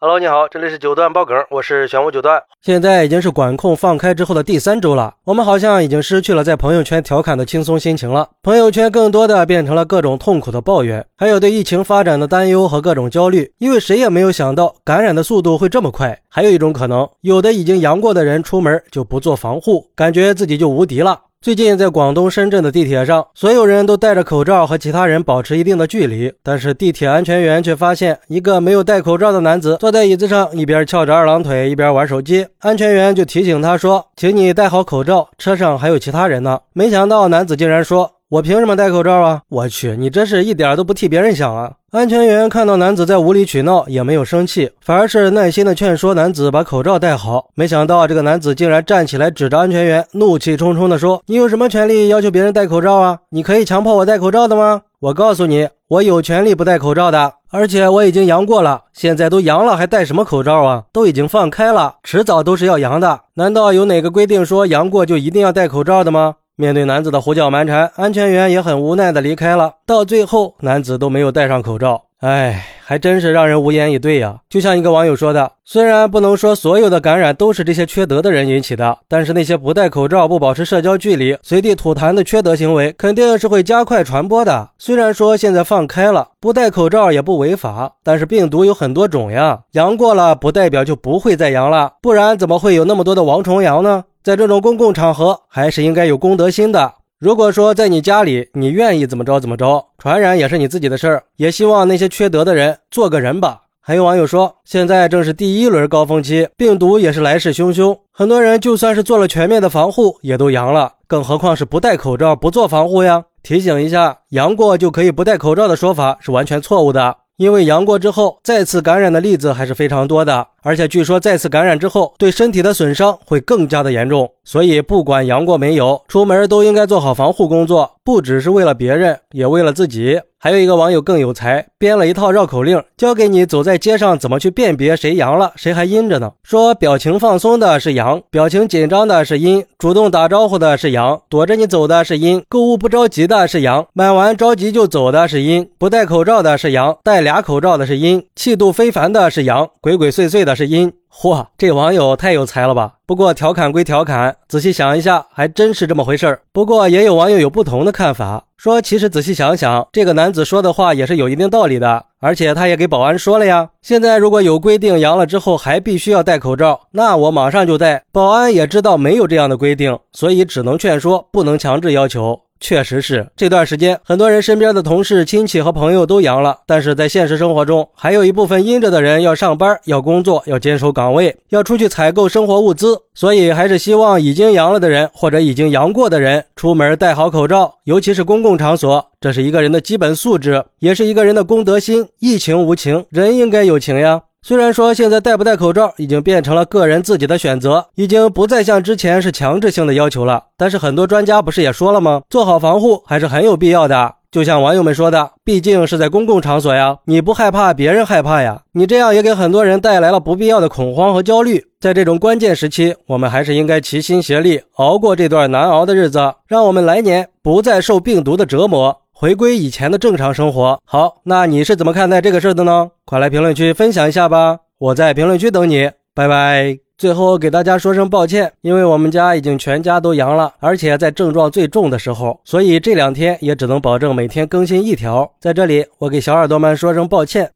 Hello，你好，这里是九段爆梗，我是玄武九段。现在已经是管控放开之后的第三周了，我们好像已经失去了在朋友圈调侃的轻松心情了。朋友圈更多的变成了各种痛苦的抱怨，还有对疫情发展的担忧和各种焦虑。因为谁也没有想到感染的速度会这么快。还有一种可能，有的已经阳过的人出门就不做防护，感觉自己就无敌了。最近在广东深圳的地铁上，所有人都戴着口罩和其他人保持一定的距离，但是地铁安全员却发现一个没有戴口罩的男子坐在椅子上，一边翘着二郎腿，一边玩手机。安全员就提醒他说：“请你戴好口罩，车上还有其他人呢。”没想到男子竟然说。我凭什么戴口罩啊？我去，你这是一点都不替别人想啊！安全员看到男子在无理取闹，也没有生气，反而是耐心的劝说男子把口罩戴好。没想到这个男子竟然站起来，指着安全员，怒气冲冲的说：“你有什么权利要求别人戴口罩啊？你可以强迫我戴口罩的吗？我告诉你，我有权利不戴口罩的，而且我已经阳过了，现在都阳了还戴什么口罩啊？都已经放开了，迟早都是要阳的。难道有哪个规定说阳过就一定要戴口罩的吗？”面对男子的胡搅蛮缠，安全员也很无奈的离开了。到最后，男子都没有戴上口罩，哎，还真是让人无言以对呀。就像一个网友说的：“虽然不能说所有的感染都是这些缺德的人引起的，但是那些不戴口罩、不保持社交距离、随地吐痰的缺德行为，肯定是会加快传播的。虽然说现在放开了，不戴口罩也不违法，但是病毒有很多种呀，阳过了不代表就不会再阳了，不然怎么会有那么多的王重阳呢？”在这种公共场合，还是应该有公德心的。如果说在你家里，你愿意怎么着怎么着，传染也是你自己的事儿。也希望那些缺德的人做个人吧。还有网友说，现在正是第一轮高峰期，病毒也是来势汹汹，很多人就算是做了全面的防护，也都阳了，更何况是不戴口罩、不做防护呀？提醒一下，阳过就可以不戴口罩的说法是完全错误的。因为阳过之后再次感染的例子还是非常多的，而且据说再次感染之后对身体的损伤会更加的严重，所以不管阳过没有，出门都应该做好防护工作，不只是为了别人，也为了自己。还有一个网友更有才，编了一套绕口令，教给你走在街上怎么去辨别谁阳了，谁还阴着呢。说表情放松的是阳，表情紧张的是阴，主动打招呼的是阳，躲着你走的是阴，购物不着急的是阳，买完着急就走的是阴，不戴口罩的是阳，戴俩口罩的是阴，气度非凡的是阳，鬼鬼祟祟的是阴。嚯，这网友太有才了吧！不过调侃归调侃，仔细想一下，还真是这么回事儿。不过也有网友有不同的看法，说其实仔细想想，这个男子说的话也是有一定道理的。而且他也给保安说了呀，现在如果有规定阳了之后还必须要戴口罩，那我马上就戴。保安也知道没有这样的规定，所以只能劝说，不能强制要求。确实是这段时间，很多人身边的同事、亲戚和朋友都阳了，但是在现实生活中，还有一部分阴着的人要上班、要工作、要坚守岗位、要出去采购生活物资，所以还是希望已经阳了的人或者已经阳过的人出门戴好口罩，尤其是公共场所，这是一个人的基本素质，也是一个人的公德心。疫情无情，人应该有情呀。虽然说现在戴不戴口罩已经变成了个人自己的选择，已经不再像之前是强制性的要求了，但是很多专家不是也说了吗？做好防护还是很有必要的。就像网友们说的，毕竟是在公共场所呀，你不害怕，别人害怕呀。你这样也给很多人带来了不必要的恐慌和焦虑。在这种关键时期，我们还是应该齐心协力熬过这段难熬的日子，让我们来年不再受病毒的折磨。回归以前的正常生活。好，那你是怎么看待这个事儿的呢？快来评论区分享一下吧！我在评论区等你，拜拜。最后给大家说声抱歉，因为我们家已经全家都阳了，而且在症状最重的时候，所以这两天也只能保证每天更新一条。在这里，我给小耳朵们说声抱歉。